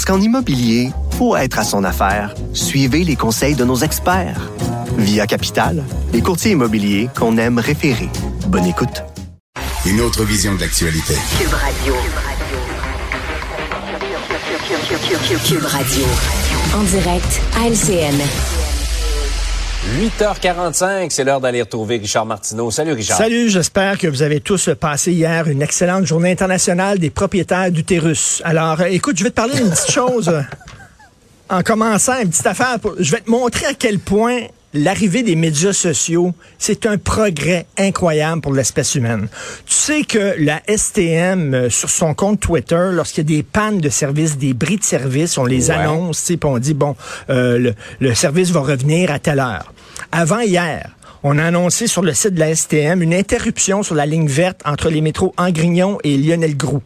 Parce qu'en immobilier, pour être à son affaire, suivez les conseils de nos experts. Via Capital, les courtiers immobiliers qu'on aime référer. Bonne écoute. Une autre vision de l'actualité. Cube Radio. Cube Radio. En direct à LCN. 8h45, c'est l'heure d'aller retrouver Richard Martineau. Salut Richard. Salut, j'espère que vous avez tous passé hier une excellente journée internationale des propriétaires d'utérus. Alors, euh, écoute, je vais te parler d'une petite chose. En commençant, une petite affaire. pour- je vais te montrer à quel point l'arrivée des médias sociaux, c'est un progrès incroyable pour l'espèce humaine. Tu sais que la STM, euh, sur son compte Twitter, lorsqu'il y a des pannes de service, des bris de service, on les Ouais. annonce, puis on dit, bon, euh, le, le service va revenir à telle heure. Avant hier, on a annoncé sur le site de la STM une interruption sur la ligne verte entre les métros Angrignon et Lionel Groux.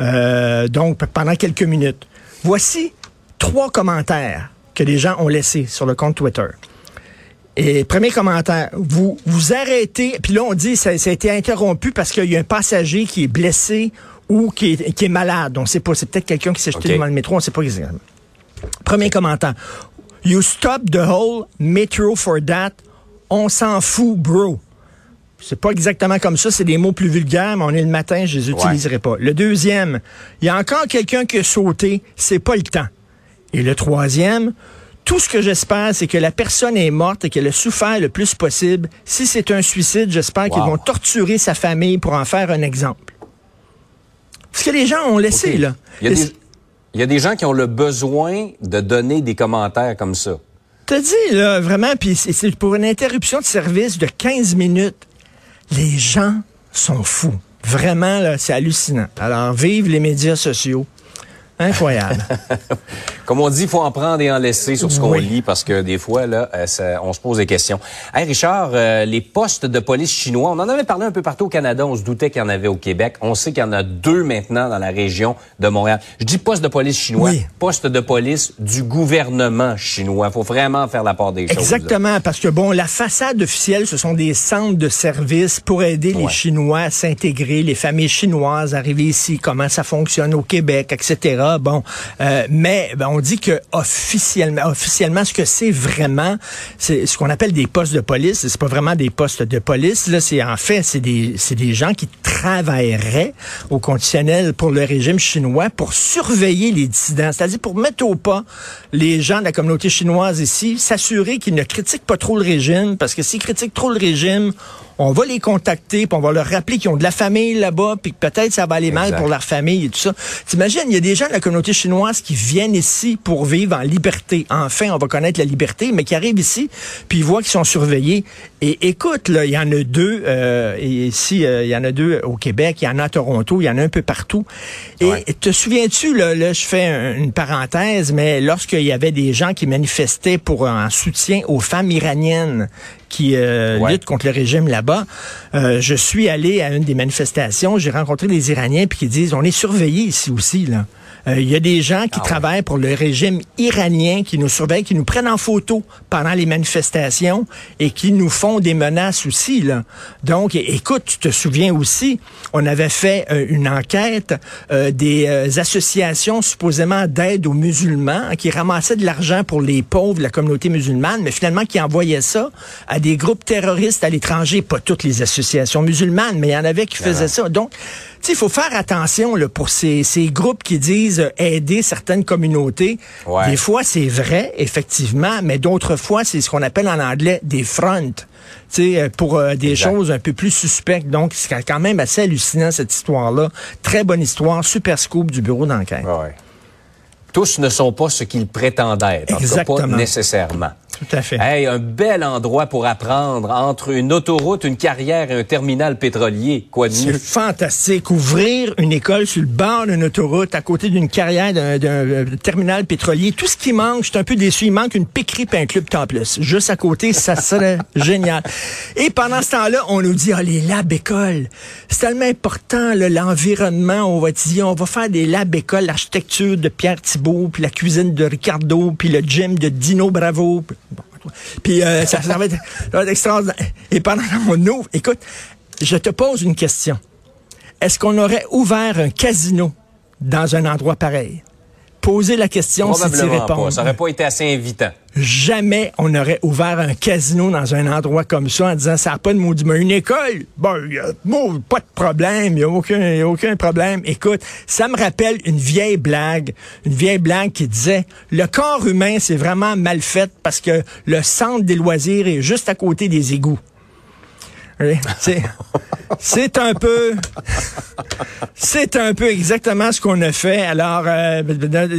Euh, donc, pendant quelques minutes. Voici trois commentaires que les gens ont laissés sur le compte Twitter. Et premier commentaire, vous vous arrêtez, puis là on dit ça, ça a été interrompu parce qu'il y a un passager qui est blessé ou qui est, qui est malade. On sait pas, c'est peut-être quelqu'un qui s'est jeté devant le métro, on sait pas exactement. Premier commentaire. You stop the whole metro for that. On s'en fout, bro. C'est pas exactement comme ça, c'est des mots plus vulgaires, mais on est le matin, je les utiliserai pas. Le deuxième, il y a encore quelqu'un qui a sauté, c'est pas le temps. Et le troisième, tout ce que j'espère, c'est que la personne est morte et qu'elle a souffert le plus possible. Si c'est un suicide, j'espère qu'ils vont torturer sa famille pour en faire un exemple. Ce que les gens ont laissé, là. Il y, a Et des, il y a des gens qui ont le besoin de donner des commentaires comme ça. T'as dit, là, vraiment, puis c'est- pour une interruption de service de 15 minutes. Les gens sont fous. Vraiment, là, c'est hallucinant. Alors, vive les médias sociaux. Incroyable. Comme on dit, il faut en prendre et en laisser sur ce qu'on Oui. lit parce que des fois, là, euh, ça- on se pose des questions. Hey Richard, euh, les postes de police chinois, on en avait parlé un peu partout au Canada, on se doutait qu'il y en avait au Québec. On sait qu'il y en a deux maintenant dans la région de Montréal. Je dis poste de police chinois, Oui. poste de police du gouvernement chinois. faut vraiment faire la part des choses. là. Exactement, parce que bon, la façade officielle, ce sont des centres de services pour aider les. Chinois à s'intégrer, les familles chinoises arriver ici, comment ça fonctionne au Québec, etc. Bon, euh, mais ben, on dit que officiellement, officiellement, ce que c'est vraiment, c'est ce qu'on appelle des postes de police. C'est pas vraiment des postes de police. Là, c'est en fait, c'est des, c'est des gens qui travailleraient au conditionnel pour le régime chinois pour surveiller les dissidents, c'est-à-dire pour mettre au pas les gens de la communauté chinoise ici, s'assurer qu'ils ne critiquent pas trop le régime, parce que s'ils critiquent trop le régime, on va les contacter, puis on va leur rappeler qu'ils ont de la famille là-bas, puis que peut-être ça va aller mal Exact. pour leur famille et tout ça. T'imagines, il y a des gens de la communauté chinoise qui viennent ici pour vivre en liberté. Enfin, on va connaître la liberté, mais qui arrivent ici, puis ils voient qu'ils sont surveillés. Et écoute, là, il y en a deux, euh, et ici, euh, il y en a deux au Québec, il y en a à Toronto, il y en a un peu partout. Et Ouais. te souviens-tu, là, là, je fais un- une parenthèse, mais lorsqu'il y avait des gens qui manifestaient pour un soutien aux femmes iraniennes qui euh, Ouais. luttent contre le régime là-bas, euh, je suis allé à une des manifestations, j'ai rencontré des Iraniens puis qui disent on est surveillés ici aussi là. Euh, Il y a des gens qui Ah ouais. travaillent pour le régime iranien, qui nous surveillent, qui nous prennent en photo pendant les manifestations et qui nous font des menaces aussi. Là. Donc, écoute, tu te souviens aussi, on avait fait euh, une enquête euh, des associations supposément d'aide aux musulmans hein, qui ramassaient de l'argent pour les pauvres de la communauté musulmane, mais finalement qui envoyaient ça à des groupes terroristes à l'étranger. Pas toutes les associations musulmanes, mais il y en avait qui faisaient ça. Donc, il faut faire attention là, pour ces, ces groupes qui disent euh, aider certaines communautés. Ouais. Des fois, c'est vrai, effectivement, mais d'autres fois, c'est ce qu'on appelle en anglais des fronts. Euh, pour euh, des Exact. choses un peu plus suspectes. Donc, c'est quand même assez hallucinant, cette histoire-là. Très bonne histoire, super scoop du bureau d'enquête. Ouais. Tous ne sont pas ce qu'ils prétendent être, en tout cas pas Exactement. nécessairement. Tout à fait. Hey, un bel endroit pour apprendre entre une autoroute, une carrière et un terminal pétrolier. Quoi de C'est mieux? fantastique. Ouvrir une école sur le bord d'une autoroute, à côté d'une carrière d'un euh, terminal pétrolier. Tout ce qui manque, je suis un peu déçu, il manque une piquerie et un club topless. Juste à côté, ça serait génial. Et pendant ce temps-là, on nous dit, ah, les labs écoles. C'est tellement important, l'environnement. On va dire, on va faire des labs écoles, l'architecture de Pierre Thibault, puis la cuisine de Ricardo, puis le gym de Dino Bravo. Puis euh, ça, ça va être, ça va être extraordinaire. Et pendant qu'on ouvre, écoute, je te pose une question. Est-ce qu'on aurait ouvert un casino dans un endroit pareil? Posez la question si tu réponds. pas. Ça aurait pas été assez invitant. Jamais on aurait ouvert un casino dans un endroit comme ça en disant ça n'a pas de maudit. Mais une école, bon, y a, bon, pas de problème, il n'y a aucun, y a aucun problème. Écoute, ça me rappelle une vieille blague, une vieille blague qui disait le corps humain, c'est vraiment mal fait parce que le centre des loisirs est juste à côté des égouts. Oui, c'est un peu, c'est un peu exactement ce qu'on a fait. Alors, euh,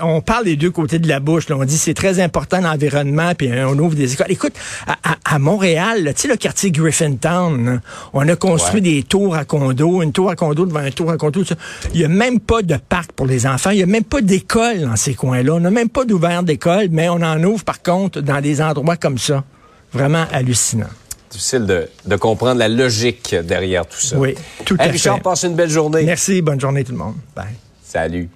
on parle des deux côtés de la bouche. Là. On dit c'est très important l'environnement, puis euh, on ouvre des écoles. Écoute, à, Montréal, tu sais le quartier Griffintown, on a construit des tours à condos, une tour à condo devant un tour à condo. tout ça. Il y a même pas de parc pour les enfants. Il y a même pas d'école dans ces coins-là. On n'a même pas d'ouvert d'école, mais on en ouvre par contre dans des endroits comme ça. Vraiment hallucinant. Difficile de, de comprendre la logique derrière tout ça. Oui, tout Hey, à Richard, fait. passe une belle journée. Merci, bonne journée tout le monde. Bye. Salut.